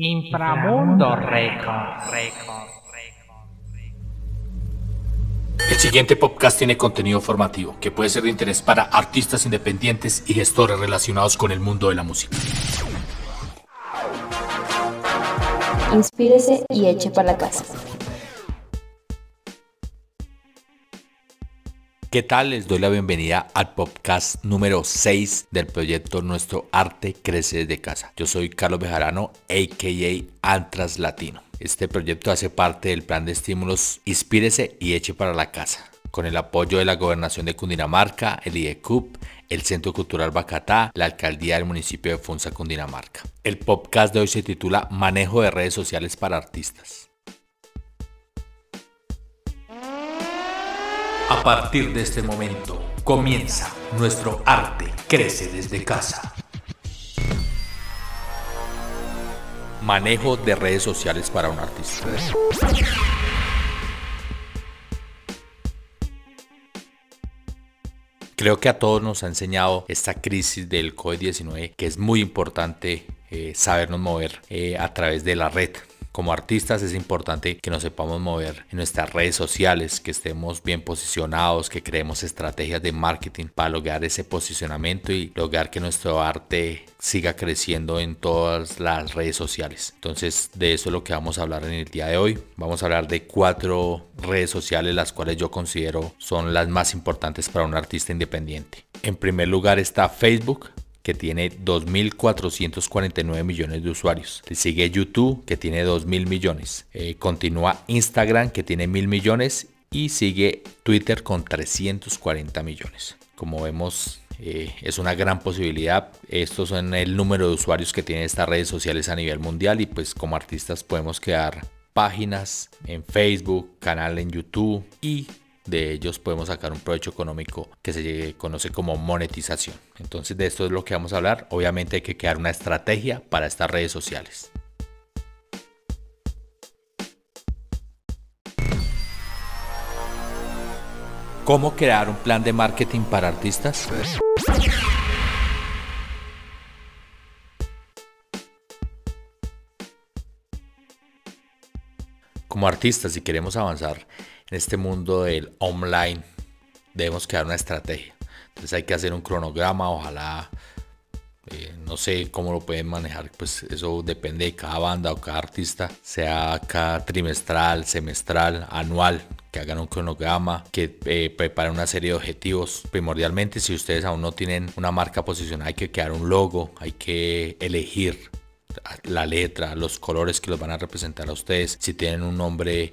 Inframundo Record. El siguiente podcast tiene contenido formativo que puede ser de interés para artistas independientes y gestores relacionados con el mundo de la música. Inspírese y eche para la casa. ¿Qué tal? Les doy la bienvenida al podcast número 6 del proyecto Nuestro Arte Crece desde Casa. Yo soy Carlos Bejarano, a.k.a. Antras Latino. Este proyecto hace parte del plan de estímulos Inspírese y Eche para la Casa, con el apoyo de la Gobernación de Cundinamarca, el IECUP, el Centro Cultural Bacatá, la Alcaldía del municipio de Funza, Cundinamarca. El podcast de hoy se titula Manejo de redes sociales para artistas. A partir de este momento comienza nuestro arte crece desde casa. Manejo de redes sociales para un artista. Creo que a todos nos ha enseñado esta crisis del COVID-19 que es muy importante eh, sabernos mover eh, a través de la red como artistas es importante que nos sepamos mover en nuestras redes sociales, que estemos bien posicionados, que creemos estrategias de marketing para lograr ese posicionamiento y lograr que nuestro arte siga creciendo en todas las redes sociales. Entonces de eso es lo que vamos a hablar en el día de hoy. Vamos a hablar de cuatro redes sociales las cuales yo considero son las más importantes para un artista independiente. En primer lugar está Facebook, que tiene 2.449 millones de usuarios. Sigue YouTube, que tiene 2.000 millones. Eh, continúa Instagram, que tiene 1.000 millones. Y sigue Twitter con 340 millones. Como vemos, eh, es una gran posibilidad. Estos son el número de usuarios que tienen estas redes sociales a nivel mundial. Y pues como artistas podemos crear páginas en Facebook, canal en YouTube y de ellos podemos sacar un provecho económico que se conoce como monetización. Entonces de esto es lo que vamos a hablar. Obviamente hay que crear una estrategia para estas redes sociales. ¿Cómo crear un plan de marketing para artistas? Como artistas, si queremos avanzar en este mundo del online debemos crear una estrategia. Entonces hay que hacer un cronograma, ojalá, eh, no sé cómo lo pueden manejar, pues eso depende de cada banda o cada artista, sea cada trimestral, semestral, anual, que hagan un cronograma, que eh, preparen una serie de objetivos. Primordialmente, si ustedes aún no tienen una marca posicionada, hay que crear un logo, hay que elegir la letra, los colores que los van a representar a ustedes. Si tienen un nombre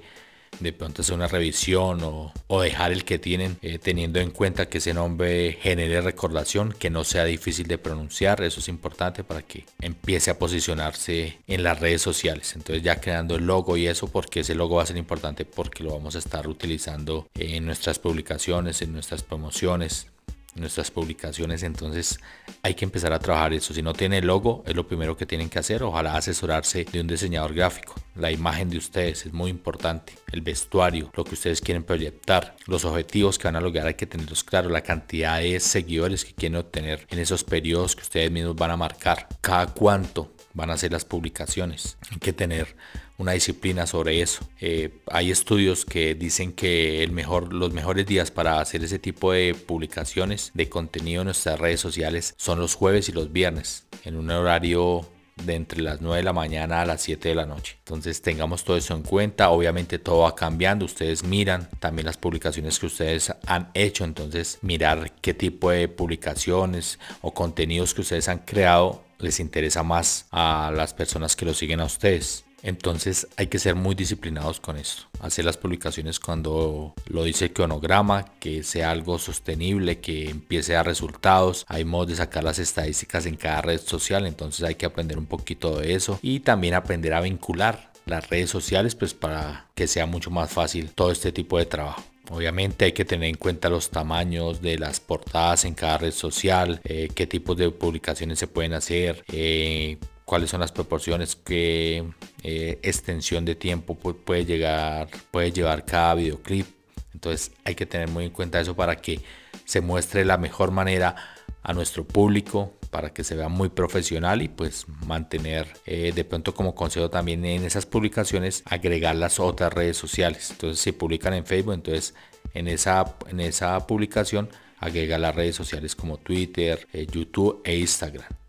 de pronto hacer una revisión o, dejar el que tienen eh, teniendo en cuenta que ese nombre genere recordación, que no sea difícil de pronunciar, eso es importante para que empiece a posicionarse en las redes sociales. Entonces ya creando el logo y eso, porque ese logo va a ser importante porque lo vamos a estar utilizando en nuestras publicaciones, en nuestras promociones, nuestras publicaciones, entonces hay que empezar a trabajar eso. Si no tiene logo, es lo primero que tienen que hacer. Ojalá asesorarse de un diseñador gráfico. La imagen de ustedes es muy importante. El vestuario, lo que ustedes quieren proyectar, los objetivos que van a lograr, hay que tenerlos claros. La cantidad de seguidores que quieren obtener en esos periodos que ustedes mismos van a marcar. Cada cuánto van a hacer las publicaciones. Hay que tener una disciplina sobre eso. Eh, hay estudios que dicen que los mejores días para hacer ese tipo de publicaciones de contenido en nuestras redes sociales son los jueves y los viernes, en un horario de entre las 9 de la mañana a las 7 de la noche. Entonces tengamos todo eso en cuenta. Obviamente todo va cambiando. Ustedes miran también las publicaciones que ustedes han hecho. Entonces mirar qué tipo de publicaciones o contenidos que ustedes han creado les interesa más a las personas que lo siguen a ustedes. Entonces hay que ser muy disciplinados con esto. Hacer las publicaciones cuando lo dice el cronograma, que sea algo sostenible, que empiece a resultados. Hay modos de sacar las estadísticas en cada red social, entonces hay que aprender un poquito de eso y también aprender a vincular las redes sociales pues para que sea mucho más fácil todo este tipo de trabajo. Obviamente hay que tener en cuenta los tamaños de las portadas en cada red social, eh, qué tipos de publicaciones se pueden hacer, eh, cuáles son las proporciones, qué eh, extensión de tiempo puede, llegar, puede llevar cada videoclip. Entonces hay que tener muy en cuenta eso para que se muestre la mejor manera a nuestro público, para que se vea muy profesional y pues mantener eh, de pronto como consejo también en esas publicaciones agregar las otras redes sociales. Entonces si publican en Facebook, entonces en esa, en esa publicación agrega las redes sociales como Twitter, eh, YouTube e Instagram.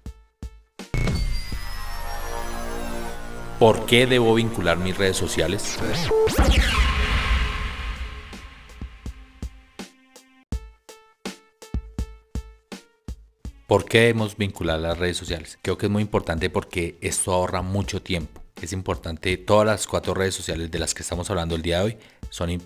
¿Por qué debo vincular mis redes sociales? ¿Por qué debemos vincular las redes sociales? Creo que es muy importante porque esto ahorra mucho tiempo. Es importante, todas las cuatro redes sociales de las que estamos hablando el día de hoy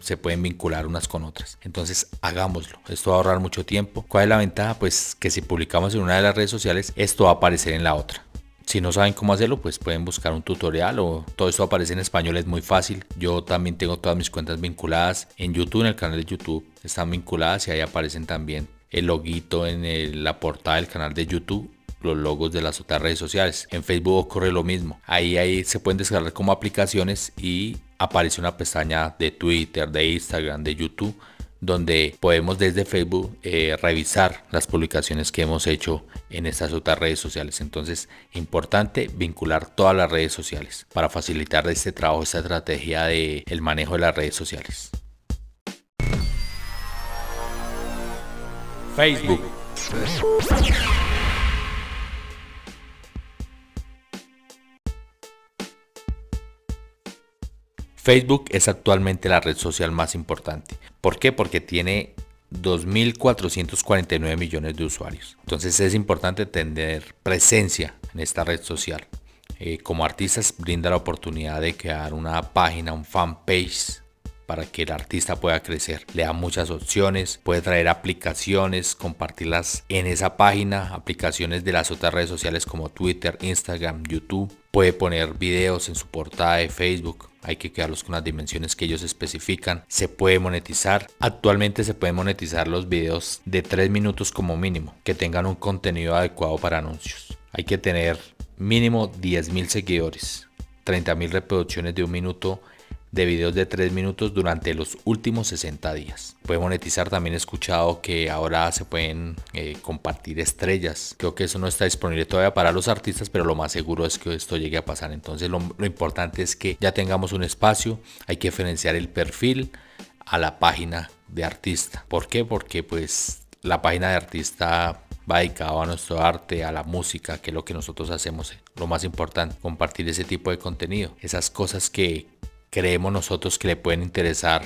se pueden vincular unas con otras. Entonces hagámoslo. Esto va a ahorrar mucho tiempo. ¿Cuál es la ventaja? Pues que si publicamos en una de las redes sociales, esto va a aparecer en la otra. Si no saben cómo hacerlo, pues pueden buscar un tutorial o todo esto aparece en español, es muy fácil. Yo también tengo todas mis cuentas vinculadas en YouTube, en el canal de YouTube están vinculadas y ahí aparecen también el loguito en la portada del canal de YouTube los logos de las otras redes sociales. En Facebook ocurre lo mismo. Ahí, ahí se pueden descargar como aplicaciones y aparece una pestaña de Twitter, de Instagram, de YouTube, donde podemos desde Facebook eh, revisar las publicaciones que hemos hecho en estas otras redes sociales. Entonces, importante vincular todas las redes sociales para facilitar este trabajo, esta estrategia de el manejo de las redes sociales. Facebook. Facebook es actualmente la red social más importante. ¿Por qué? Porque tiene 2.449 millones de usuarios. Entonces es importante tener presencia en esta red social. Eh, como artistas brinda la oportunidad de crear una página, un fanpage para que el artista pueda crecer. Le da muchas opciones, puede traer aplicaciones, compartirlas en esa página, aplicaciones de las otras redes sociales como Twitter, Instagram, YouTube. Puede poner videos en su portada de Facebook, hay que quedarlos con las dimensiones que ellos especifican. Se puede monetizar. Actualmente se pueden monetizar los videos de 3 minutos como mínimo, que tengan un contenido adecuado para anuncios. Hay que tener mínimo 10.000 seguidores, 30.000 reproducciones de un minuto de videos de 3 minutos durante los últimos 60 días. Puede monetizar, también he escuchado que ahora se pueden eh, compartir estrellas. Creo que eso no está disponible todavía para los artistas, pero lo más seguro es que esto llegue a pasar. Entonces lo, importante es que ya tengamos un espacio, hay que diferenciar el perfil a la página de artista. ¿Por qué? Porque pues la página de artista va dedicado a nuestro arte, a la música, que es lo que nosotros hacemos. Lo más importante, compartir ese tipo de contenido. Esas cosas que creemos nosotros que le pueden interesar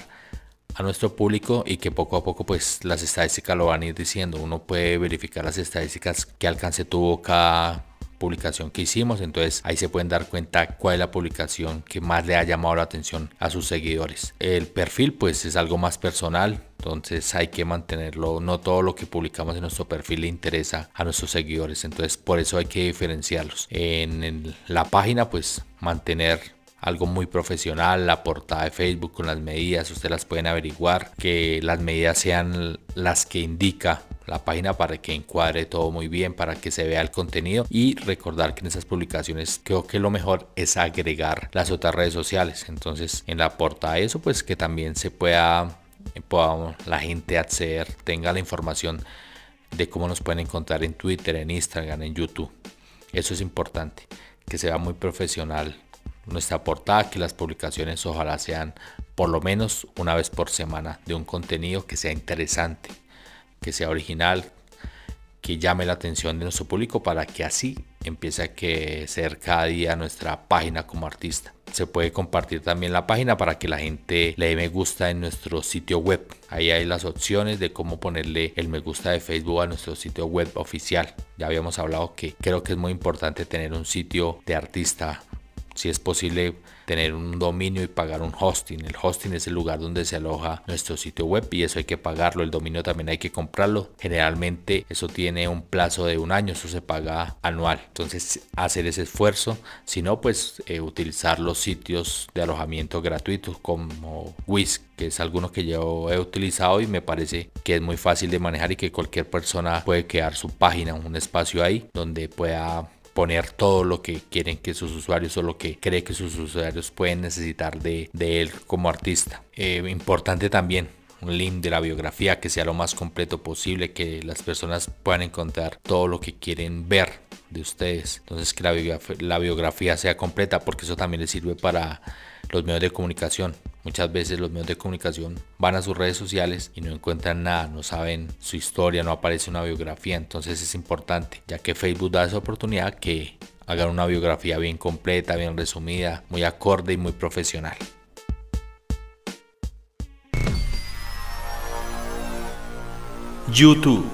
a nuestro público y que poco a poco pues las estadísticas lo van a ir diciendo. Uno puede verificar las estadísticas que alcance tuvo cada publicación que hicimos, entonces ahí se pueden dar cuenta cuál es la publicación que más le ha llamado la atención a sus seguidores. El perfil pues es algo más personal, entonces hay que mantenerlo, no todo lo que publicamos en nuestro perfil le interesa a nuestros seguidores, entonces por eso hay que diferenciarlos. En, la página pues mantener algo muy profesional, la portada de Facebook con las medidas, ustedes las pueden averiguar, que las medidas sean las que indica la página para que encuadre todo muy bien, para que se vea el contenido y recordar que en esas publicaciones creo que lo mejor es agregar las otras redes sociales. Entonces en la portada eso pues que también se pueda, pueda la gente acceder, tenga la información de cómo nos pueden encontrar en Twitter, en Instagram, en YouTube. Eso es importante, que sea muy profesional nuestra portada, que las publicaciones ojalá sean por lo menos una vez por semana de un contenido que sea interesante, que sea original, que llame la atención de nuestro público para que así empiece a que ser cada día nuestra página como artista. Se puede compartir también la página para que la gente le dé me gusta en nuestro sitio web. Ahí hay las opciones de cómo ponerle el me gusta de Facebook a nuestro sitio web oficial. Ya habíamos hablado que creo que es muy importante tener un sitio de artista si es posible tener un dominio y pagar un hosting. El hosting es el lugar donde se aloja nuestro sitio web y eso hay que pagarlo. El dominio también hay que comprarlo. Generalmente eso tiene un plazo de un año, eso se paga anual. Entonces hacer ese esfuerzo, si no pues eh, utilizar los sitios de alojamiento gratuitos como Whisk, que es alguno que yo he utilizado y me parece que es muy fácil de manejar y que cualquier persona puede crear su página, un espacio ahí donde pueda poner todo lo que quieren que sus usuarios o lo que cree que sus usuarios pueden necesitar de, él como artista. Eh, importante también un link de la biografía que sea lo más completo posible, que las personas puedan encontrar todo lo que quieren ver de ustedes. Entonces que la biografía, la biografía sea completa porque eso también les sirve para los medios de comunicación. Muchas veces los medios de comunicación van a sus redes sociales y no encuentran nada, no saben su historia, no aparece una biografía. Entonces es importante, ya que Facebook da esa oportunidad que hagan una biografía bien completa, bien resumida, muy acorde y muy profesional. YouTube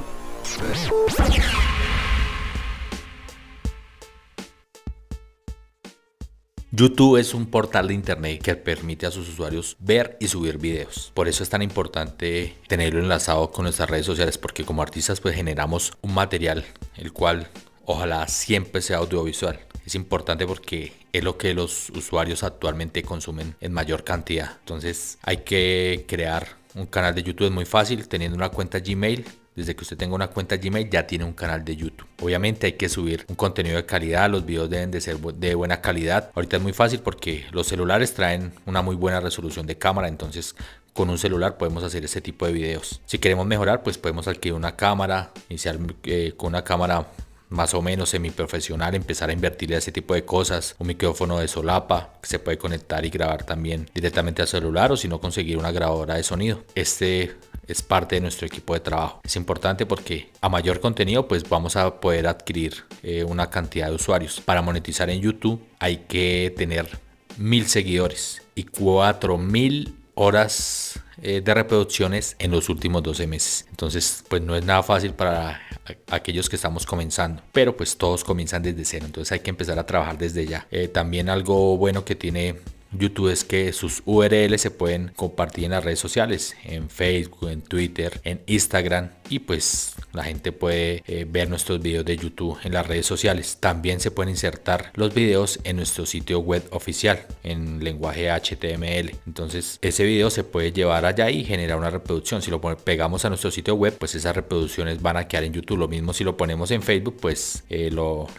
YouTube es un portal de internet que permite a sus usuarios ver y subir videos. Por eso es tan importante tenerlo enlazado con nuestras redes sociales porque como artistas pues generamos un material el cual ojalá siempre sea audiovisual. Es importante porque es lo que los usuarios actualmente consumen en mayor cantidad. Entonces hay que crear un canal de YouTube. Es muy fácil teniendo una cuenta Gmail desde que usted tenga una cuenta Gmail ya tiene un canal de YouTube. Obviamente hay que subir un contenido de calidad, los videos deben de ser de buena calidad. Ahorita es muy fácil porque los celulares traen una muy buena resolución de cámara, entonces con un celular podemos hacer ese tipo de videos. Si queremos mejorar, pues podemos adquirir una cámara, iniciar eh, con una cámara más o menos semiprofesional, empezar a invertir en ese tipo de cosas, un micrófono de solapa que se puede conectar y grabar también directamente al celular o si no conseguir una grabadora de sonido. Este es parte de nuestro equipo de trabajo. Es importante porque a mayor contenido pues vamos a poder adquirir eh, una cantidad de usuarios. Para monetizar en YouTube hay que tener mil seguidores y cuatro mil horas eh, de reproducciones en los últimos 12 meses. Entonces, pues no es nada fácil para aquellos que estamos comenzando, pero pues todos comienzan desde cero, entonces hay que empezar a trabajar desde ya. Eh, también algo bueno que tiene YouTube es que sus URL se pueden compartir en las redes sociales, en Facebook, en Twitter, en Instagram y pues la gente puede eh, ver nuestros videos de YouTube en las redes sociales. También se pueden insertar los videos en nuestro sitio web oficial en lenguaje HTML. Entonces ese video se puede llevar allá y generar una reproducción. Si lo pegamos a nuestro sitio web, pues esas reproducciones van a quedar en YouTube. Lo mismo si lo ponemos en Facebook, pues eh,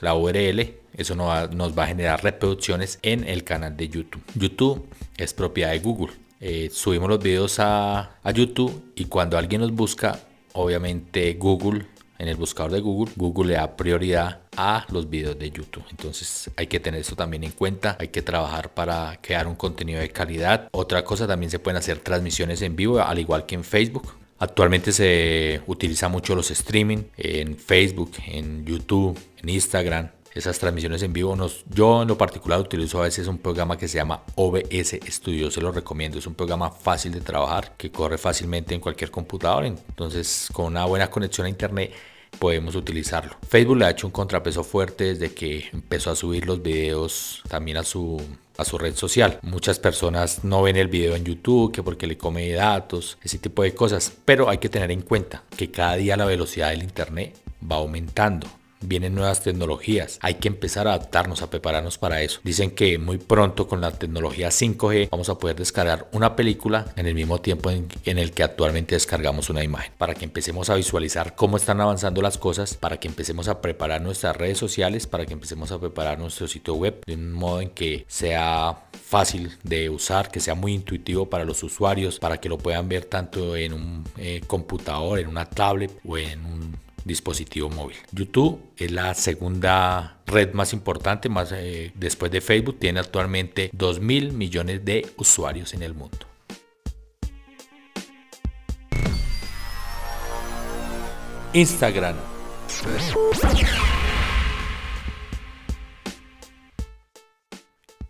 la URL eso nos va, a generar reproducciones en el canal de YouTube. YouTube es propiedad de Google. Eh, subimos los videos a, YouTube y cuando alguien nos busca, obviamente Google, en el buscador de Google, Google le da prioridad a los videos de YouTube. Entonces hay que tener eso también en cuenta. Hay que trabajar para crear un contenido de calidad. Otra cosa, también se pueden hacer transmisiones en vivo, al igual que en Facebook. Actualmente se utiliza mucho los streaming en Facebook, en YouTube, en Instagram esas transmisiones en vivo. Yo en lo particular utilizo a veces un programa que se llama OBS Studio, se lo recomiendo. Es un programa fácil de trabajar, que corre fácilmente en cualquier computador. Entonces con una buena conexión a internet podemos utilizarlo. Facebook le ha hecho un contrapeso fuerte desde que empezó a subir los videos también a su a su red social. Muchas personas no ven el video en YouTube que porque le come datos, ese tipo de cosas, pero hay que tener en cuenta que cada día la velocidad del internet va aumentando vienen nuevas tecnologías. Hay que empezar a adaptarnos, a prepararnos para eso. Dicen que muy pronto con la tecnología 5G vamos a poder descargar una película en el mismo tiempo en, el que actualmente descargamos una imagen. Para que empecemos a visualizar cómo están avanzando las cosas, para que empecemos a preparar nuestras redes sociales, para que empecemos a preparar nuestro sitio web de un modo en que sea fácil de usar, que sea muy intuitivo para los usuarios, para que lo puedan ver tanto en un eh, computador, en una tablet o en un dispositivo móvil. YouTube es la segunda red más importante, más eh, después de Facebook, tiene actualmente 2 mil millones de usuarios en el mundo. Instagram.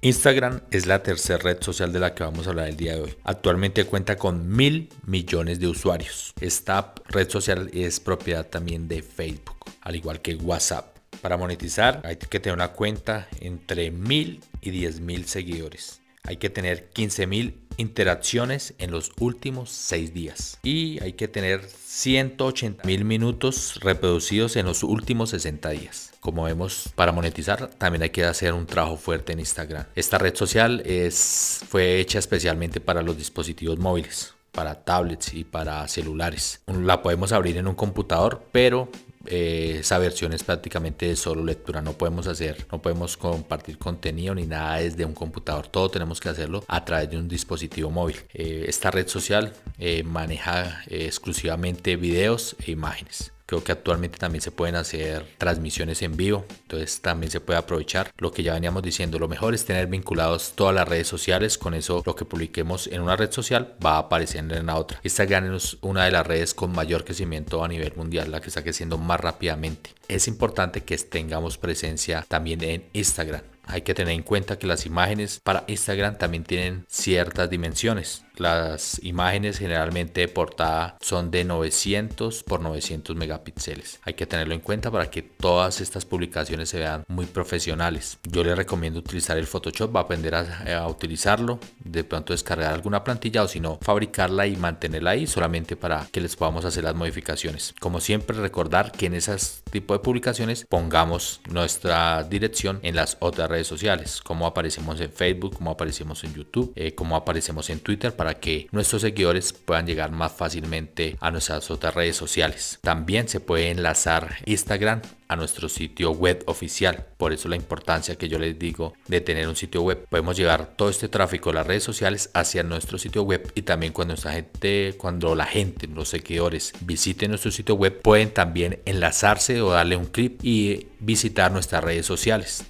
Instagram es la tercera red social de la que vamos a hablar el día de hoy. Actualmente cuenta con mil millones de usuarios. Esta red social es propiedad también de Facebook, al igual que WhatsApp. Para monetizar hay que tener una cuenta entre mil y diez mil seguidores. Hay que tener 15 mil interacciones en los últimos 6 días. Y hay que tener 180 mil minutos reproducidos en los últimos 60 días. Como vemos, para monetizar también hay que hacer un trabajo fuerte en Instagram. Esta red social es, fue hecha especialmente para los dispositivos móviles para tablets y para celulares. La podemos abrir en un computador, pero eh, esa versión es prácticamente de solo lectura. No podemos hacer, no podemos compartir contenido ni nada desde un computador. Todo tenemos que hacerlo a través de un dispositivo móvil. Eh, esta red social eh, maneja exclusivamente videos e imágenes. Creo que actualmente también se pueden hacer transmisiones en vivo, entonces también se puede aprovechar lo que ya veníamos diciendo. Lo mejor es tener vinculados todas las redes sociales, con eso lo que publiquemos en una red social va a aparecer en la otra. Instagram es una de las redes con mayor crecimiento a nivel mundial, la que está creciendo más rápidamente. Es importante que tengamos presencia también en Instagram. Hay que tener en cuenta que las imágenes para Instagram también tienen ciertas dimensiones. Las imágenes generalmente de portada son de 900 por 900 megapíxeles. Hay que tenerlo en cuenta para que todas estas publicaciones se vean muy profesionales. Yo les recomiendo utilizar el Photoshop, aprender a, utilizarlo, de pronto descargar alguna plantilla o si no, fabricarla y mantenerla ahí solamente para que les podamos hacer las modificaciones. Como siempre, recordar que en esas tipo de publicaciones pongamos nuestra dirección en las otras redes sociales, como aparecemos en Facebook, como aparecemos en YouTube, eh, como aparecemos en Twitter para que nuestros seguidores puedan llegar más fácilmente a nuestras otras redes sociales. También se puede enlazar Instagram a nuestro sitio web oficial. Por eso la importancia que yo les digo de tener un sitio web. Podemos llevar todo este tráfico de las redes sociales hacia nuestro sitio web y también cuando nuestra gente, cuando la gente, los seguidores visiten nuestro sitio web, pueden también enlazarse o darle un clip y visitar nuestras redes sociales.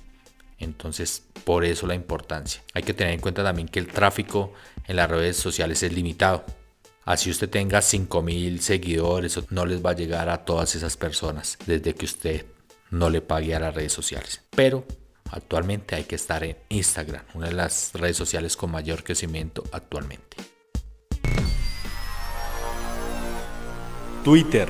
Entonces, por eso la importancia. Hay que tener en cuenta también que el tráfico en las redes sociales es limitado. Así usted tenga 5000 seguidores, no les va a llegar a todas esas personas desde que usted no le pague a las redes sociales. Pero actualmente hay que estar en Instagram, una de las redes sociales con mayor crecimiento actualmente. Twitter.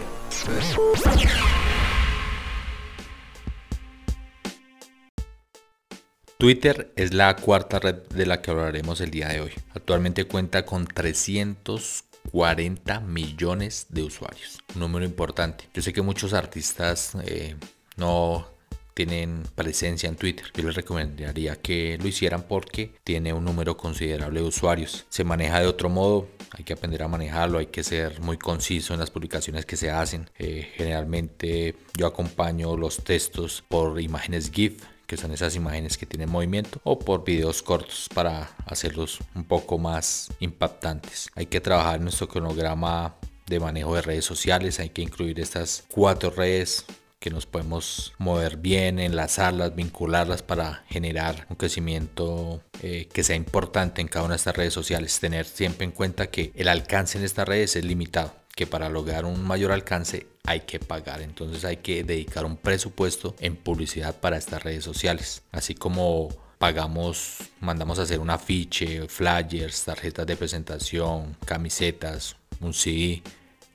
Twitter es la cuarta red de la que hablaremos el día de hoy. Actualmente cuenta con 340 millones de usuarios. Un número importante. Yo sé que muchos artistas eh, no tienen presencia en Twitter. Yo les recomendaría que lo hicieran porque tiene un número considerable de usuarios. Se maneja de otro modo, hay que aprender a manejarlo, hay que ser muy conciso en las publicaciones que se hacen. Eh, generalmente yo acompaño los textos por imágenes GIF que son esas imágenes que tienen movimiento, o por videos cortos para hacerlos un poco más impactantes. Hay que trabajar nuestro cronograma de manejo de redes sociales, hay que incluir estas cuatro redes que nos podemos mover bien, enlazarlas, vincularlas para generar un crecimiento eh, que sea importante en cada una de estas redes sociales. Tener siempre en cuenta que el alcance en estas redes es limitado que para lograr un mayor alcance hay que pagar. Entonces hay que dedicar un presupuesto en publicidad para estas redes sociales. Así como pagamos, mandamos a hacer un afiche, flyers, tarjetas de presentación, camisetas, un CD.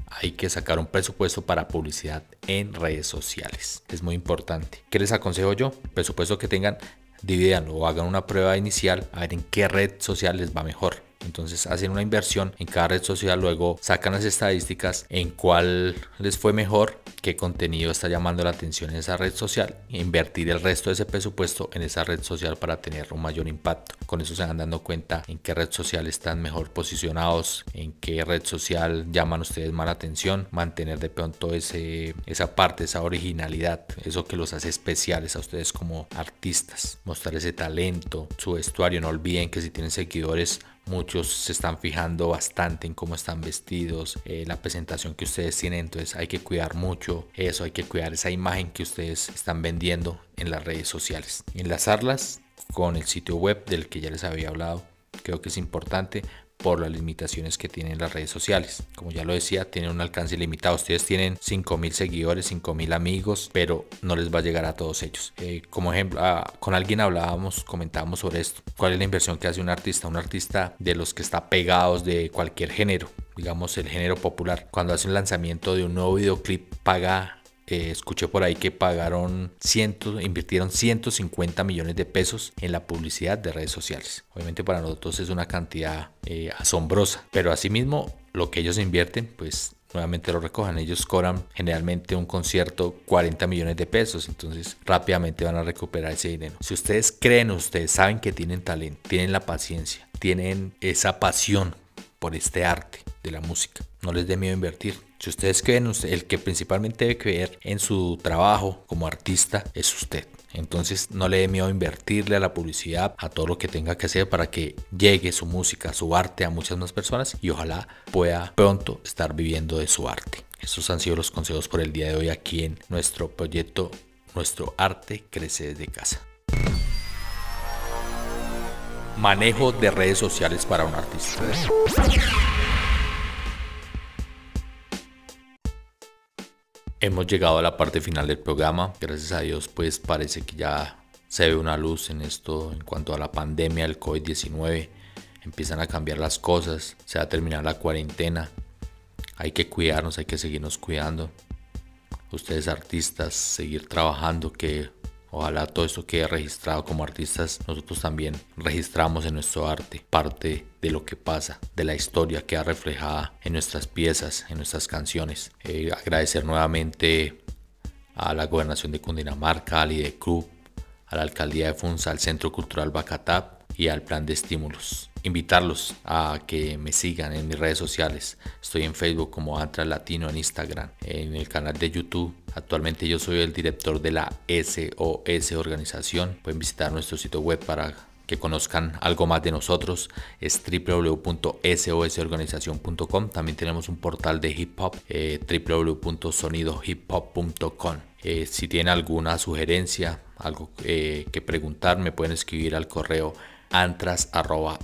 Hay que sacar un presupuesto para publicidad en redes sociales. Es muy importante. ¿Qué les aconsejo yo? Presupuesto que tengan, divídanlo o hagan una prueba inicial a ver en qué red social les va mejor entonces hacen una inversión en cada red social, luego sacan las estadísticas en cuál les fue mejor, qué contenido está llamando la atención en esa red social, e invertir el resto de ese presupuesto en esa red social para tener un mayor impacto. Con eso se van dando cuenta en qué red social están mejor posicionados, en qué red social llaman ustedes más la atención, mantener de pronto ese, esa parte, esa originalidad, eso que los hace especiales a ustedes como artistas, mostrar ese talento, su vestuario, no olviden que si tienen seguidores Muchos se están fijando bastante en cómo están vestidos, eh, la presentación que ustedes tienen, entonces hay que cuidar mucho eso, hay que cuidar esa imagen que ustedes están vendiendo en las redes sociales. Enlazarlas con el sitio web del que ya les había hablado, creo que es importante por las limitaciones que tienen las redes sociales. Como ya lo decía, tienen un alcance limitado. Ustedes tienen 5.000 seguidores, 5.000 amigos, pero no les va a llegar a todos ellos. Eh, como ejemplo, ah, con alguien hablábamos, comentábamos sobre esto. ¿Cuál es la inversión que hace un artista? Un artista de los que está pegados de cualquier género, digamos el género popular. Cuando hace un lanzamiento de un nuevo videoclip, paga eh, escuché por ahí que pagaron cientos, invirtieron 150 millones de pesos en la publicidad de redes sociales. Obviamente para nosotros es una cantidad eh, asombrosa, pero asimismo lo que ellos invierten, pues nuevamente lo recojan. Ellos cobran generalmente un concierto 40 millones de pesos, entonces rápidamente van a recuperar ese dinero. Si ustedes creen, ustedes saben que tienen talento, tienen la paciencia, tienen esa pasión por este arte de la música, no les dé miedo invertir Si ustedes creen, el que principalmente debe creer en su trabajo como artista es usted. Entonces no le dé miedo invertirle a la publicidad, a todo lo que tenga que hacer para que llegue su música, su arte a muchas más personas y ojalá pueda pronto estar viviendo de su arte. Esos han sido los consejos por el día de hoy aquí en nuestro proyecto Nuestro arte crece desde casa. Manejo de redes sociales para un artista. Hemos llegado a la parte final del programa. Gracias a Dios, pues parece que ya se ve una luz en esto en cuanto a la pandemia del COVID-19. Empiezan a cambiar las cosas, se va a terminar la cuarentena. Hay que cuidarnos, hay que seguirnos cuidando. Ustedes artistas, seguir trabajando, que Ojalá todo esto quede registrado como artistas. Nosotros también registramos en nuestro arte parte de lo que pasa, de la historia que ha reflejada en nuestras piezas, en nuestras canciones. Eh, agradecer nuevamente a la gobernación de Cundinamarca, al IDECRUB, a la alcaldía de Funza, al Centro Cultural Bacatap y al plan de estímulos invitarlos a que me sigan en mis redes sociales. Estoy en Facebook como Antra Latino, en Instagram, en el canal de YouTube. Actualmente yo soy el director de la SOS organización. Pueden visitar nuestro sitio web para que conozcan algo más de nosotros es www.sosorganización.com también tenemos un portal de hip hop eh, www.sonidohiphop.com eh, si tienen alguna sugerencia algo eh, que preguntar me pueden escribir al correo antras.sos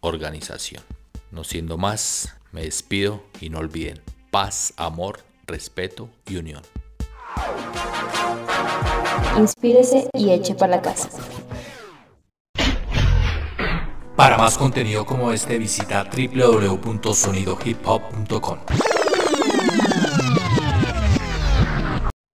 organización. No siendo más, me despido y no olviden paz, amor, respeto y unión. Inspírese y eche para la casa. Para más contenido como este visita www.sonidohiphop.com.